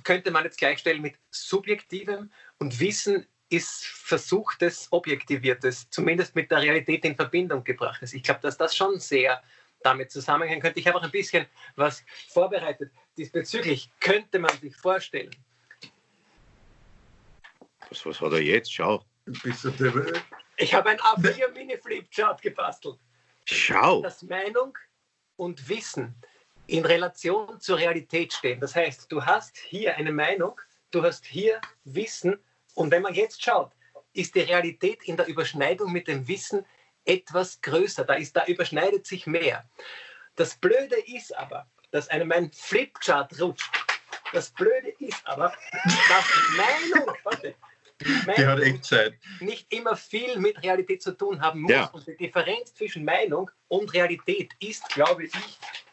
könnte man jetzt gleichstellen mit Subjektivem und Wissen ist versuchtes, objektiviertes, zumindest mit der Realität in Verbindung gebrachtes. Ich glaube, dass das schon sehr damit zusammenhängen könnte. Ich habe auch ein bisschen was vorbereitet. Diesbezüglich könnte man sich vorstellen, was, was hat er jetzt? Schau. Ich habe ein A4 Mini Flipchart gebastelt. Schau. Dass Meinung und Wissen in Relation zur Realität stehen. Das heißt, du hast hier eine Meinung, du hast hier Wissen und wenn man jetzt schaut, ist die Realität in der Überschneidung mit dem Wissen etwas größer. Da, ist, da überschneidet sich mehr. Das Blöde ist aber, dass einem mein Flipchart rutscht. Das Blöde ist aber, dass Meinung, warte, die hat echt Zeit. nicht immer viel mit Realität zu tun haben muss. Ja. Und die Differenz zwischen Meinung und Realität ist, glaube ich,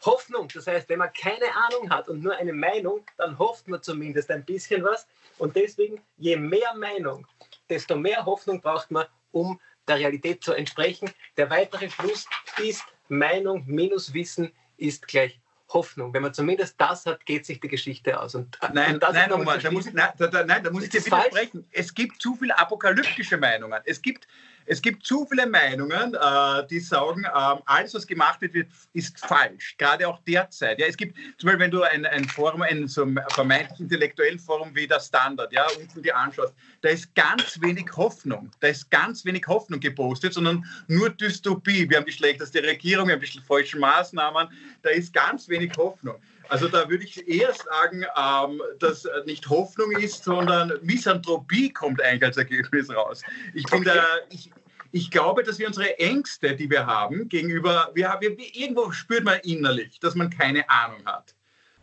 Hoffnung. Das heißt, wenn man keine Ahnung hat und nur eine Meinung, dann hofft man zumindest ein bisschen was. Und deswegen, je mehr Meinung, desto mehr Hoffnung braucht man, um der Realität zu entsprechen. Der weitere Schluss ist, Meinung minus Wissen ist gleich Hoffnung. Wenn man zumindest das hat, geht sich die Geschichte aus. Und, Nein, und das nein, nicht da muss, ich- nein, da, da, nein, da muss ich dir widersprechen. Es gibt zu viele apokalyptische Meinungen. Es gibt, es gibt zu viele Meinungen, äh, die sagen, ähm, alles, was gemacht wird, ist falsch. Gerade auch derzeit. Ja, es gibt zum Beispiel, wenn du ein, ein Forum, ein so ein vermeintlich intellektuellen Forum wie der Standard, ja, unten dir anschaust, da ist ganz wenig Hoffnung. Da ist ganz wenig Hoffnung gepostet, sondern nur Dystopie. Wir haben die schlechteste Regierung, wir haben die falschen Maßnahmen. Da ist ganz wenig Hoffnung. Also da würde ich eher sagen, ähm, dass nicht Hoffnung ist, sondern Misanthropie kommt eigentlich als Ergebnis raus. Ich bin da, ich, ich glaube, dass wir unsere Ängste, die wir haben, gegenüber, wir, wir, irgendwo spürt man innerlich, dass man keine Ahnung hat.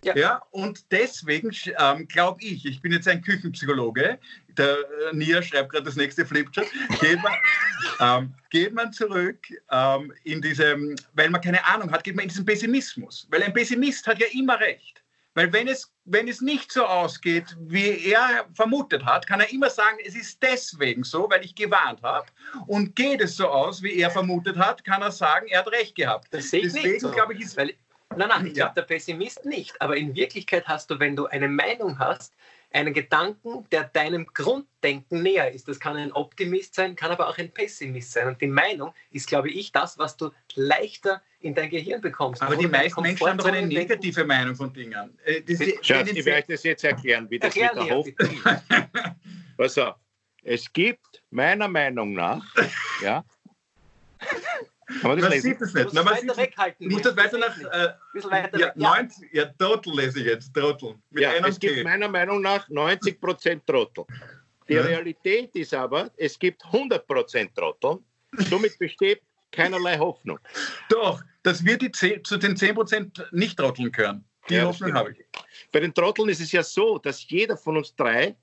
Ja. Ja. und deswegen ähm, glaube ich, ich bin jetzt ein Küchenpsychologe, der äh, Nia schreibt gerade das nächste Flipchart, geht man, ähm, geht man zurück ähm, in diesem, weil man keine Ahnung hat, geht man in diesen Pessimismus. Weil ein Pessimist hat ja immer recht. Weil wenn es, wenn es nicht so ausgeht, wie er vermutet hat, kann er immer sagen, es ist deswegen so, weil ich gewarnt habe. Und geht es so aus, wie er vermutet hat, kann er sagen, er hat recht gehabt. Das sehe ich Deswegen nicht so. glaube ich, ist Weil, nein, nein, ich Ja. glaube, der Pessimist nicht. Aber in Wirklichkeit hast du, wenn du eine Meinung hast, einen Gedanken, der deinem Grunddenken näher ist. Das kann ein Optimist sein, kann aber auch ein Pessimist sein. Und die Meinung ist, glaube ich, das, was du leichter in dein Gehirn bekommst. Aber die meisten Menschen haben doch eine Komfortzone denken. negative Meinung von Dingen. Äh? Schatz, ich werde das jetzt erklären, wie das Erklär mit der Hoffnung. Pass auf. Es gibt meiner Meinung nach, ja, kann man das Man lesen? sieht es Du nicht. musst Na, man weiter sieht weghalten. Du musst das weiter nach. Ein Äh, bisschen weiter ja, weg. Ja. 90, ja, Trottel lese ich jetzt. Trottel. Mit Ja, einem es gibt T. meiner Meinung nach 90% Trottel. Die Ja. Realität ist aber, es gibt 100% Trottel. Somit besteht keinerlei Hoffnung. Doch, dass wir die 10, zu den 10% nicht trotteln können. Die Ja, Hoffnung habe ich. Bei den Trotteln ist es ja so, dass jeder von uns drei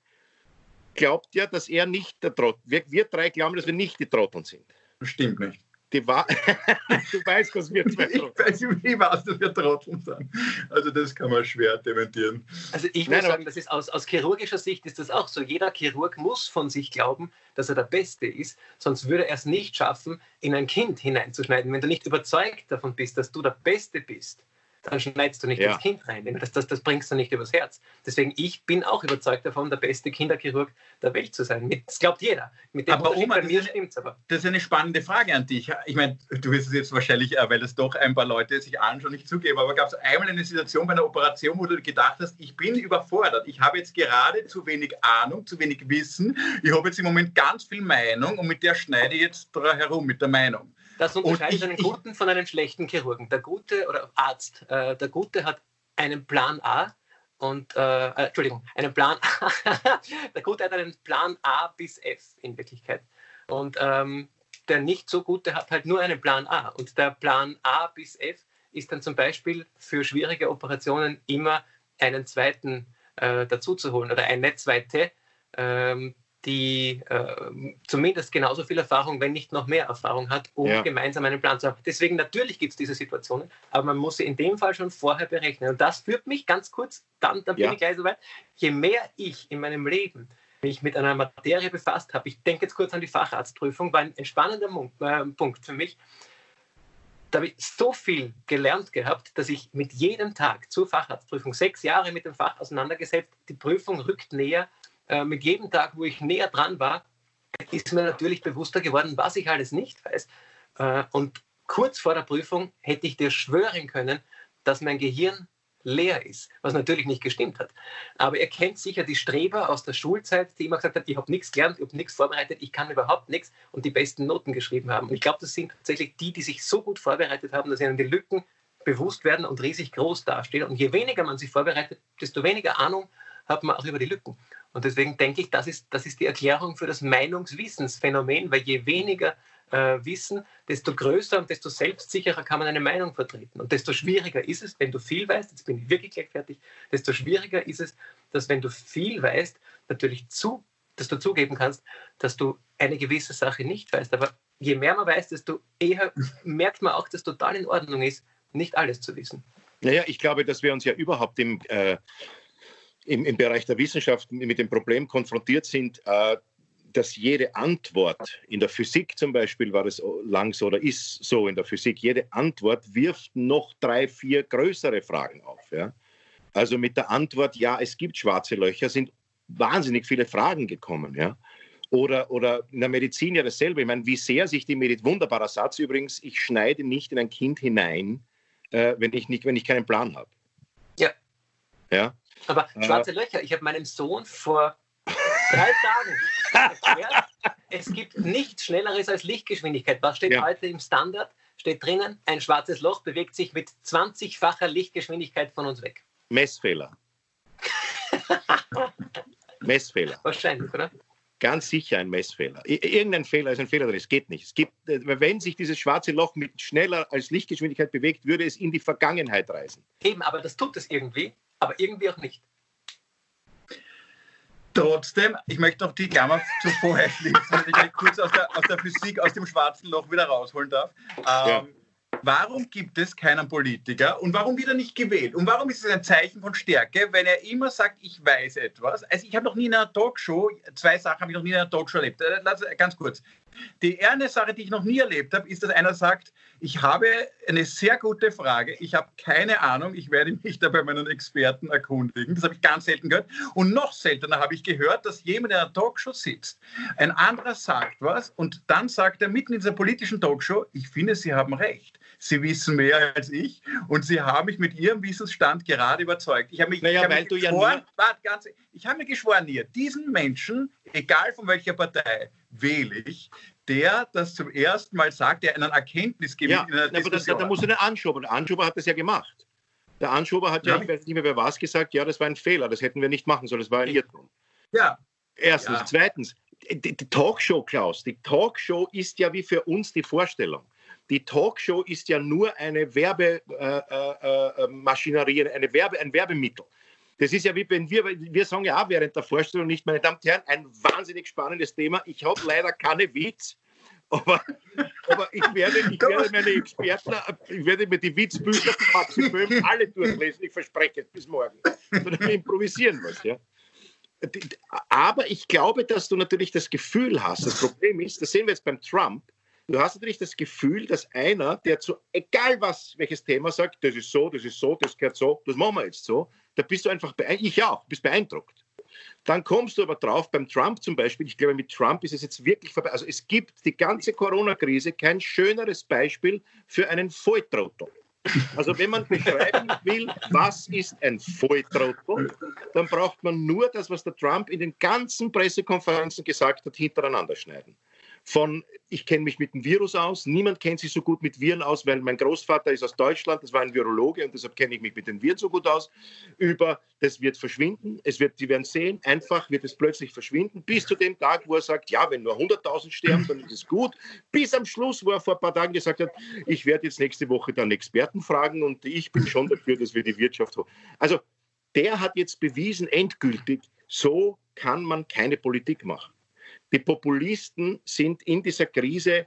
glaubt ja, dass er nicht der Trottel. Wir, wir drei glauben, dass wir nicht die Trotteln sind. Das stimmt nicht. Die Wahr du weißt, dass wir zwei Ich Trotteln weiß, ich weiß, dass wir Trotteln sind. Also das kann man schwer dementieren. Also ich Nein, muss sagen, das ist aus, aus chirurgischer Sicht ist das auch so. Jeder Chirurg muss von sich glauben, dass er der Beste ist, sonst würde er es nicht schaffen, in ein Kind hineinzuschneiden. Wenn du nicht überzeugt davon bist, dass du der Beste bist, dann schneidest du nicht Ja. ins Kind rein. Das, das, das bringst du nicht übers Herz. Deswegen, ich bin auch überzeugt davon, der beste Kinderchirurg der Welt zu sein. Mit- Das glaubt jeder. Mit dem Aber Oma, bei das mir ist- stimmt es aber. Das ist eine spannende Frage an dich. Ich meine, du wirst es jetzt wahrscheinlich, äh, weil es doch ein paar Leute sich anschauen, nicht zugeben, aber gab es einmal eine Situation bei einer Operation, wo du gedacht hast, ich bin überfordert. Ich habe jetzt gerade zu wenig Ahnung, zu wenig Wissen. Ich habe jetzt im Moment ganz viel Meinung und mit der schneide ich jetzt herum, mit der Meinung. Das unterscheidet ich- einen ich- guten von einem schlechten Chirurgen. Der gute oder Arzt, äh, der gute hat einen Plan A und, äh, äh, Entschuldigung, einen Plan A. der gute hat einen Plan A bis F in Wirklichkeit. Und ähm, der nicht so gute hat halt nur einen Plan A. Und der Plan A bis F ist dann zum Beispiel für schwierige Operationen immer einen zweiten äh, dazu zu holen oder eine zweite, ähm, die äh, zumindest genauso viel Erfahrung, wenn nicht noch mehr Erfahrung hat, um Ja. gemeinsam einen Plan zu haben. Deswegen natürlich gibt es diese Situationen, aber man muss sie in dem Fall schon vorher berechnen. Und das führt mich ganz kurz, dann, dann bin Ja. ich gleich soweit. Je mehr ich in meinem Leben mich mit einer Materie befasst habe, ich denke jetzt kurz an die Facharztprüfung, war ein entspannender äh, Punkt für mich. Da habe ich so viel gelernt gehabt, dass ich mit jedem Tag zur Facharztprüfung sechs Jahre mit dem Fach auseinandergesetzt, die Prüfung rückt näher. Äh, mit jedem Tag, wo ich näher dran war, ist mir natürlich bewusster geworden, was ich alles nicht weiß. Äh, und kurz vor der Prüfung hätte ich dir schwören können, dass mein Gehirn leer ist, was natürlich nicht gestimmt hat. Aber ihr kennt sicher die Streber aus der Schulzeit, die immer gesagt haben, ich habe nichts gelernt, ich habe nichts vorbereitet, ich kann überhaupt nichts und die besten Noten geschrieben haben. Und ich glaube, das sind tatsächlich die, die sich so gut vorbereitet haben, dass ihnen die Lücken bewusst werden und riesig groß dastehen. Und je weniger man sich vorbereitet, desto weniger Ahnung hat man auch über die Lücken. Und deswegen denke ich, das ist, das ist die Erklärung für das Meinungswissensphänomen, weil je weniger äh, wissen, desto größer und desto selbstsicherer kann man eine Meinung vertreten. Und desto schwieriger ist es, wenn du viel weißt, jetzt bin ich wirklich gleich fertig, desto schwieriger ist es, dass wenn du viel weißt, natürlich zu, dass du zugeben kannst, dass du eine gewisse Sache nicht weißt. Aber je mehr man weiß, desto eher merkt man auch, dass total in Ordnung ist, nicht alles zu wissen. Naja, ich glaube, dass wir uns ja überhaupt im, äh, im, im, Bereich der Wissenschaft mit dem Problem konfrontiert sind, äh, dass jede Antwort, in der Physik zum Beispiel war es lang so oder ist so in der Physik, jede Antwort wirft noch drei, vier größere Fragen auf. Ja? Also mit der Antwort, ja, es gibt schwarze Löcher, sind wahnsinnig viele Fragen gekommen. Ja? Oder, oder in der Medizin ja dasselbe. Ich meine, wie sehr sich die Medizin, wunderbarer Satz übrigens, ich schneide nicht in ein Kind hinein, äh, wenn, ich nicht, wenn ich keinen Plan habe. Ja. ja. Aber schwarze Löcher, ich habe meinem Sohn vor drei Tagen erklärt, es gibt nichts Schnelleres als Lichtgeschwindigkeit. Was steht ja. heute im Standard? Steht drinnen, ein schwarzes Loch bewegt sich mit 20-facher Lichtgeschwindigkeit von uns weg. Messfehler. Messfehler. Wahrscheinlich, oder? Ganz sicher ein Messfehler. Irgendein Fehler ist ein Fehler drin. Es geht nicht. Es gibt, äh, wenn sich dieses schwarze Loch mit schneller als Lichtgeschwindigkeit bewegt, würde es in die Vergangenheit reisen. Eben, aber das tut es irgendwie, aber irgendwie auch nicht. Trotzdem, ich möchte noch die Klammer zuvor schließen, wenn ich kurz aus der, aus der, Physik, aus dem schwarzen Loch wieder rausholen darf. Ähm, ja. Warum gibt es keinen Politiker und warum wird er nicht gewählt? Und warum ist es ein Zeichen von Stärke, wenn er immer sagt, ich weiß etwas? Also ich habe noch nie in einer Talkshow, zwei Sachen habe ich noch nie in einer Talkshow erlebt. Äh, ganz kurz. Die eine Sache, die ich noch nie erlebt habe, ist, dass einer sagt, ich habe eine sehr gute Frage, ich habe keine Ahnung, ich werde mich da bei meinen Experten erkundigen. Das habe ich ganz selten gehört. Und noch seltener habe ich gehört, dass jemand in einer Talkshow sitzt, ein anderer sagt was und dann sagt er mitten in dieser politischen Talkshow, ich finde, Sie haben recht. Sie wissen mehr als ich und Sie haben mich mit Ihrem Wissensstand gerade überzeugt. Ich habe mich, naja, ich habe geschworen, ja warte, ganz, ich habe mir geschworen hier, diesen Menschen, egal von welcher Partei, wähle ich, der das zum ersten Mal sagt, der einen Erkenntnisgewinn ja, in aber das, da muss eine Anschober. Der Anschober hat das ja gemacht. Der Anschober hat ja, ja, ich weiß nicht mehr, wer was gesagt, ja, das war ein Fehler, das hätten wir nicht machen sollen, das war ein Irrtum. Ja. Erstens. Ja. Zweitens, die, die Talkshow, Klaus, die Talkshow ist ja wie für uns die Vorstellung. Die Talkshow ist ja nur eine Werbemaschinerie, äh, äh, äh eine Werbe, ein Werbemittel. Das ist ja wie wenn wir, wir sagen ja auch während der Vorstellung nicht, meine Damen und Herren, ein wahnsinnig spannendes Thema. Ich habe leider keine Witz, aber, aber ich, werde, ich werde meine Experten, ich werde mir die Witzbücher von Maxi Böhm alle durchlesen, ich verspreche es bis morgen. Sondern wir improvisieren was, ja. Aber ich glaube, dass du natürlich das Gefühl hast, das Problem ist, das sehen wir jetzt beim Trump, du hast natürlich das Gefühl, dass einer, der zu, egal was, welches Thema sagt, das ist so, das ist so, das gehört so, das machen wir jetzt so, da bist du einfach, ich auch, bist beeindruckt. Dann kommst du aber drauf, beim Trump zum Beispiel, ich glaube, mit Trump ist es jetzt wirklich vorbei. Also es gibt die ganze Corona-Krise kein schöneres Beispiel für einen Volltrottel. Also wenn man beschreiben will, was ist ein Volltrottel, dann braucht man nur das, was der Trump in den ganzen Pressekonferenzen gesagt hat, hintereinander schneiden von ich kenne mich mit dem Virus aus, niemand kennt sich so gut mit Viren aus, weil mein Großvater ist aus Deutschland, das war ein Virologe und deshalb kenne ich mich mit den Viren so gut aus, über das wird verschwinden, es wird, Sie werden sehen, einfach wird es plötzlich verschwinden, bis zu dem Tag, wo er sagt, ja, wenn nur 100.000 sterben, dann ist es gut, bis am Schluss, wo er vor ein paar Tagen gesagt hat, ich werde jetzt nächste Woche dann Experten fragen und ich bin schon dafür, dass wir die Wirtschaft... Also der hat jetzt bewiesen, endgültig, so kann man keine Politik machen. Die Populisten sind in dieser Krise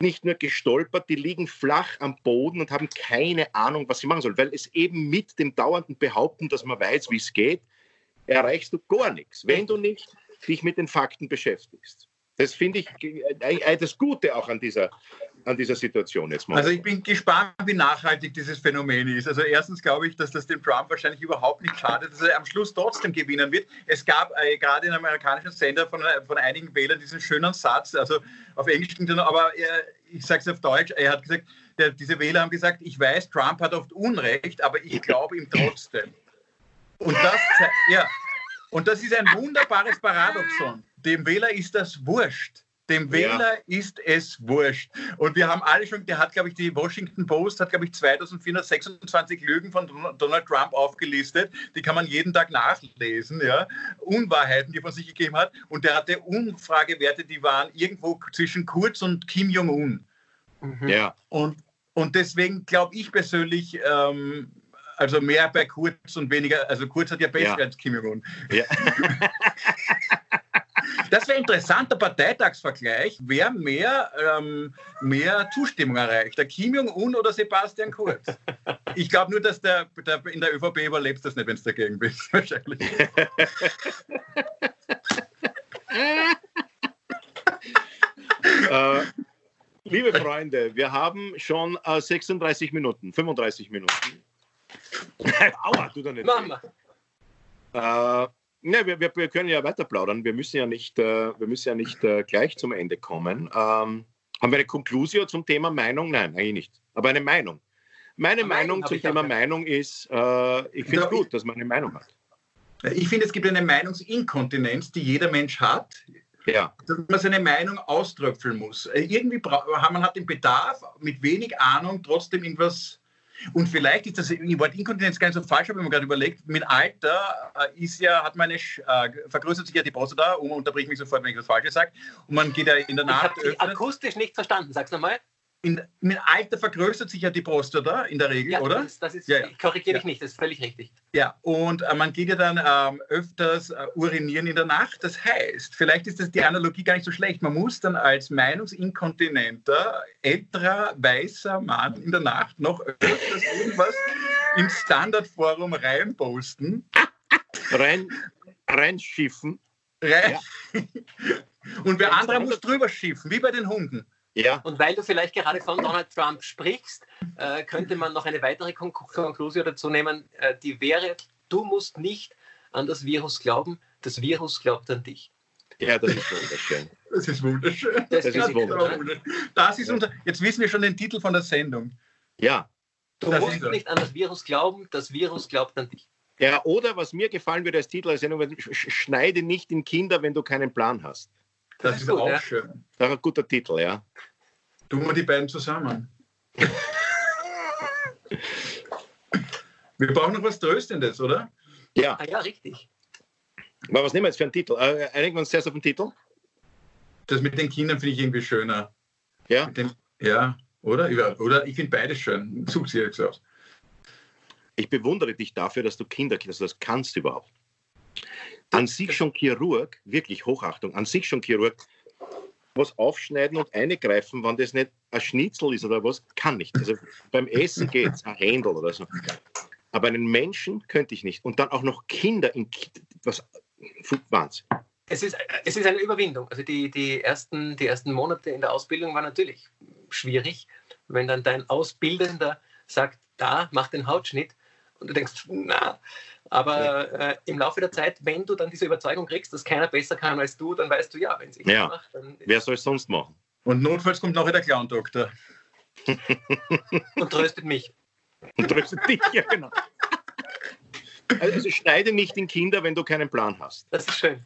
nicht nur gestolpert, die liegen flach am Boden und haben keine Ahnung, was sie machen sollen, weil es eben mit dem dauernden Behaupten, dass man weiß, wie es geht, erreichst du gar nichts, wenn du nicht dich mit den Fakten beschäftigst. Das finde ich äh, das Gute auch an dieser, an dieser Situation jetzt mal. Also ich bin gespannt, wie nachhaltig dieses Phänomen ist. Also erstens glaube ich, dass das dem Trump wahrscheinlich überhaupt nicht schadet, dass er am Schluss trotzdem gewinnen wird. Es gab äh, gerade in amerikanischen Sender von, von einigen Wählern diesen schönen Satz, also auf Englisch er aber er, ich sage es auf Deutsch, er hat gesagt, der, diese Wähler haben gesagt, ich weiß, Trump hat oft Unrecht, aber ich glaube ihm trotzdem. Und das, ja, und das ist ein wunderbares Paradoxon. Dem Wähler ist das wurscht. Dem Wähler ja. ist es wurscht. Und wir haben alle schon, der hat, glaube ich, die Washington Post hat, glaube ich, 2426 Lügen von Donald Trump aufgelistet. Die kann man jeden Tag nachlesen, ja. Unwahrheiten, die er von sich gegeben hat. Und der hatte Umfragewerte, die waren irgendwo zwischen Kurz und Kim Jong-un. Mhm. Ja. Und, und deswegen glaube ich persönlich, ähm, also mehr bei Kurz und weniger, also Kurz hat ja besser ja. als Kim Jong-un. Ja. Das wäre ein interessanter Parteitagsvergleich, wer mehr, ähm, mehr Zustimmung erreicht, der Kim Jong-un oder Sebastian Kurz. Ich glaube nur, dass der, der, in der ÖVP überlebt das nicht, wenn es dagegen bist, wahrscheinlich. äh, liebe Freunde, wir haben schon äh, 36 Minuten, 35 Minuten. Aua, tu da nicht. Mama. Äh, Ne, wir, wir, wir, können ja weiter plaudern. Wir müssen ja nicht, äh, wir müssen ja nicht äh, gleich zum Ende kommen. Ähm, haben wir eine Konklusion zum Thema Meinung? Nein, eigentlich nicht. Aber eine Meinung. Meine Aber Meinung zum Thema Meinung ist, äh, ich finde es gut, dass man eine Meinung hat. Ich finde, es gibt eine Meinungsinkontinenz, die jeder Mensch hat. Ja. Dass man seine Meinung auströpfeln muss. Äh, irgendwie man hat den Bedarf, mit wenig Ahnung trotzdem irgendwas und vielleicht ist das Wort Inkontinenz gar nicht so falsch, habe ich mir gerade überlegt. Mit Alter äh, ist ja, hat man eine, äh, vergrößert sich ja die Prostata, um unterbricht mich sofort, wenn ich das Falsche sage. Und man geht ja in der Nacht. Ich habe akustisch nicht verstanden, sag's nochmal in, mit Alter vergrößert sich ja die Prostata in der Regel, ja, oder? Das, das ist, ja, ja. Ich korrigiere dich nicht, das ist völlig richtig. Ja, und äh, man geht ja dann ähm, öfters äh, urinieren in der Nacht. Das heißt, vielleicht ist das die Analogie gar nicht so schlecht. Man muss dann als meinungsinkontinenter, älterer, weißer Mann in der Nacht noch öfters irgendwas ins Standardforum reinposten. Rein, reinschiffen. Rein. Ja. Und wer andere muss drüber schiffen, wie bei den Hunden. Ja. Und weil du vielleicht gerade von Donald Trump sprichst, äh, könnte man noch eine weitere Kon Konklusion dazu nehmen, äh, die wäre, du musst nicht an das Virus glauben, das Virus glaubt an dich. Ja, das ist wunderschön. Das ist wunderschön. Das, das ist wunderschön. Das ist unser, jetzt wissen wir schon den Titel von der Sendung. Ja. Du das musst nicht an das Virus glauben, das Virus glaubt an dich. Ja, oder was mir gefallen würde als Titel der Sendung, schneide nicht in Kinder, wenn du keinen Plan hast. Das, das ist, gut, auch ja. schön. Das ist ein guter Titel, ja. Tun wir die beiden zusammen. wir brauchen noch was Tröstendes, oder? Ja. Ah, ja, richtig. Aber was nehmen wir jetzt für einen Titel? Äh, einigen wir uns zuerst auf den Titel? Das mit den Kindern finde ich irgendwie schöner. Ja? Den, ja, oder? Oder ich finde beides schön. Such sie jetzt aus. Ich bewundere dich dafür, dass du Kinder, dass du das kannst überhaupt an sich schon Chirurg, wirklich Hochachtung, an sich schon Chirurg, was aufschneiden und eingreifen, wenn das nicht ein Schnitzel ist oder was, kann nicht. Also beim Essen geht es, ein Händel oder so. Aber einen Menschen könnte ich nicht. Und dann auch noch Kinder in was Wahnsinn. Es ist, es ist eine Überwindung. Also die, die, ersten, die ersten Monate in der Ausbildung waren natürlich schwierig. Wenn dann dein Ausbildender sagt, da, mach den Hautschnitt und du denkst, na, aber äh, im Laufe der Zeit, wenn du dann diese Überzeugung kriegst, dass keiner besser kann als du, dann weißt du, ja, wenn es ich ja. mache, dann. Wer soll es sonst machen? Und notfalls kommt nachher der Clown-Doktor. Und tröstet mich. Und tröstet dich, ja, genau. Also schneide nicht in Kinder, wenn du keinen Plan hast. Das ist schön.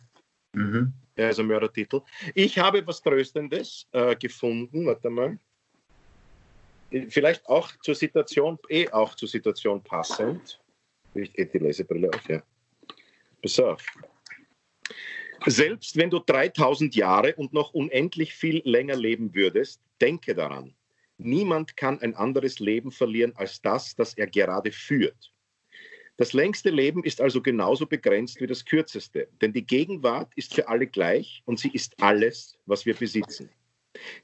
Mhm. Ja, also Mördertitel. Ich habe was Tröstendes äh, gefunden. Warte mal. Vielleicht auch zur Situation, eh auch zur Situation passend ich eh die Lesebrille auf, ja. Pass auf. Selbst wenn du 3000 Jahre und noch unendlich viel länger leben würdest, denke daran, niemand kann ein anderes Leben verlieren als das, das er gerade führt. Das längste Leben ist also genauso begrenzt wie das kürzeste, denn die Gegenwart ist für alle gleich und sie ist alles, was wir besitzen.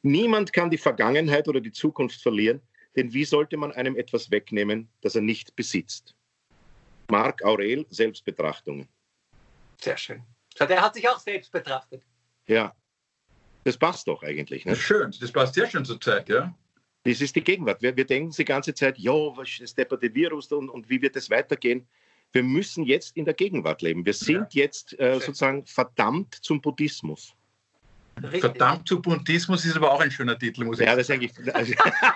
Niemand kann die Vergangenheit oder die Zukunft verlieren, denn wie sollte man einem etwas wegnehmen, das er nicht besitzt? Marc Aurel, Selbstbetrachtungen. Sehr schön. Der hat sich auch selbst betrachtet. Ja, das passt doch eigentlich. Ne? Schön, das passt sehr schön zur Zeit, ja. Das ist die Gegenwart. Wir, wir denken die ganze Zeit, ja, was ist das Virus und, und wie wird es weitergehen? Wir müssen jetzt in der Gegenwart leben. Wir sind ja. jetzt äh, sozusagen verdammt zum Buddhismus. Richtig. Verdammt zu Buddhismus ist aber auch ein schöner Titel, muss ich ja, sagen. Ja, das ist eigentlich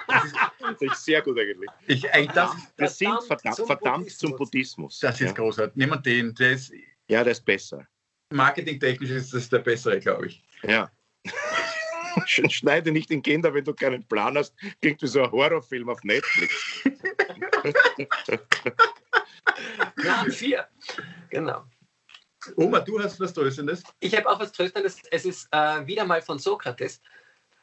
das ist sehr gut eigentlich. Ich, eigentlich das, wir sind verdammt, zum, verdammt Buddhismus. zum Buddhismus. Das ist ja. großartig. Nehmen wir den. Der ist, ja, der ist besser. Marketingtechnisch ist das der bessere, glaube ich. Ja. Schneide nicht in Kinder, wenn du keinen Plan hast. Klingt wie so ein Horrorfilm auf Netflix. Ja, vier. Genau. Oma, du hast was Tröstendes? Ich habe auch was Tröstendes. Es ist äh, wieder mal von Sokrates.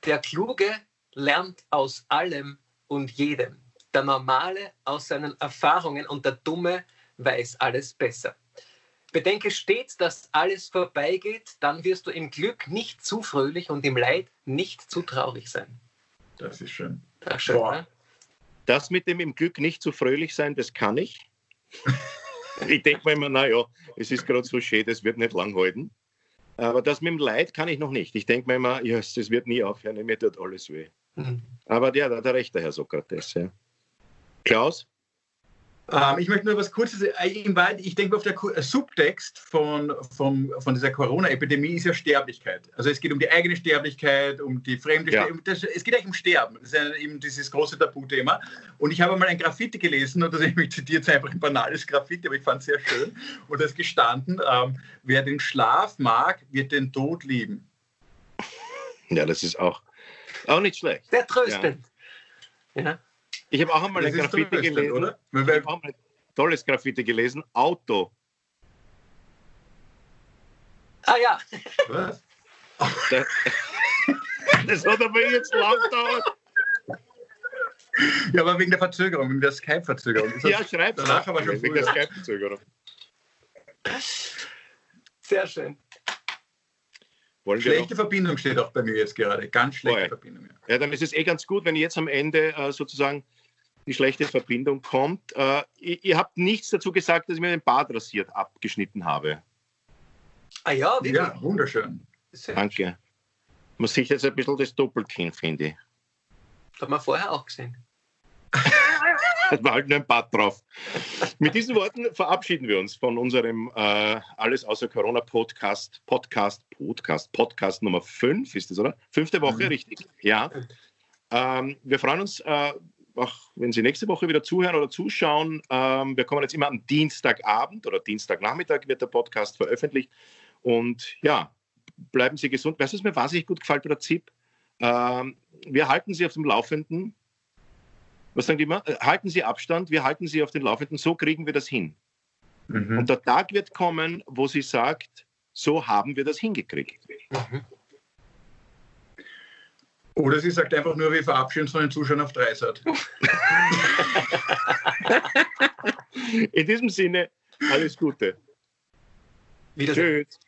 Der Kluge lernt aus allem und jedem. Der Normale aus seinen Erfahrungen und der Dumme weiß alles besser. Bedenke stets, dass alles vorbeigeht, dann wirst du im Glück nicht zu fröhlich und im Leid nicht zu traurig sein. Das ist schön. Das, ist schön, ne? das mit dem im Glück nicht zu fröhlich sein, das kann ich. ich denke mir immer, naja, es ist gerade so schön, das wird nicht lang halten. Aber das mit dem Leid kann ich noch nicht. Ich denke mir immer, ja, das wird nie aufhören, mir tut alles weh. Mhm. Aber ja, da hat er recht, der Herr Sokrates. Ja. Klaus? Ähm, ich möchte nur was Kurzes. Äh, ich denke auf der äh, Subtext von, von, von dieser Corona-Epidemie ist ja Sterblichkeit. Also es geht um die eigene Sterblichkeit, um die fremde ja. Sterblichkeit. Es geht eigentlich um Sterben. Das ist ja eben dieses große Tabuthema. Und ich habe mal ein Graffiti gelesen, und das ich mich zitiert, einfach ein banales Graffiti, aber ich fand es sehr schön. Und da ist gestanden, ähm, wer den Schlaf mag, wird den Tod lieben. Ja, das ist auch, auch nicht schlecht. Sehr tröstend. ja. ja. Ich habe auch einmal ein Graffiti gelesen, oder? Ich habe auch mal ein tolles Graffiti gelesen. Auto. Ah ja. Was? Das, das hat aber jetzt lang gedauert. Ja, aber wegen der Verzögerung, wegen der Skype-Verzögerung. Ja, schreibt danach aber schon Wegen der Skype-Verzögerung. Sehr schön. Wollen schlechte Verbindung steht auch bei mir jetzt gerade. Ganz schlechte oh ja. Verbindung. Ja. ja. dann ist es eh ganz gut, wenn ich jetzt am Ende äh, sozusagen die schlechte Verbindung kommt. Äh, ihr, ihr, habt nichts dazu gesagt, dass ich mir den Bart rasiert abgeschnitten habe. Ah ja, wirklich? Ja, wunderschön. Danke. Man sieht jetzt ein bisschen das Doppelkinn, finde ich. Hat man vorher auch gesehen. da war halt nur ein Bad drauf. Mit diesen Worten verabschieden wir uns von unserem äh, Alles außer Corona Podcast, Podcast, Podcast, Podcast Nummer 5 ist es, oder? Fünfte Woche, mhm. richtig? Ja. Ähm, wir freuen uns, äh, auch wenn Sie nächste Woche wieder zuhören oder zuschauen. Ähm, wir kommen jetzt immer am Dienstagabend oder Dienstagnachmittag wird der Podcast veröffentlicht. Und ja, bleiben Sie gesund. Weißt du, was mir wahnsinnig gut gefällt bei der ZIP? Ähm, wir halten Sie auf dem Laufenden. Was sagen die immer? Äh, halten Sie Abstand, wir halten Sie auf den Laufenden. So kriegen wir das hin. Mhm. Und der Tag wird kommen, wo sie sagt, so haben wir das hingekriegt. Mhm. Oder sie sagt einfach nur, wir verabschieden uns von den Zuschauern auf Dreisat. In diesem Sinne, alles Gute. Wiedersehen. Tschüss.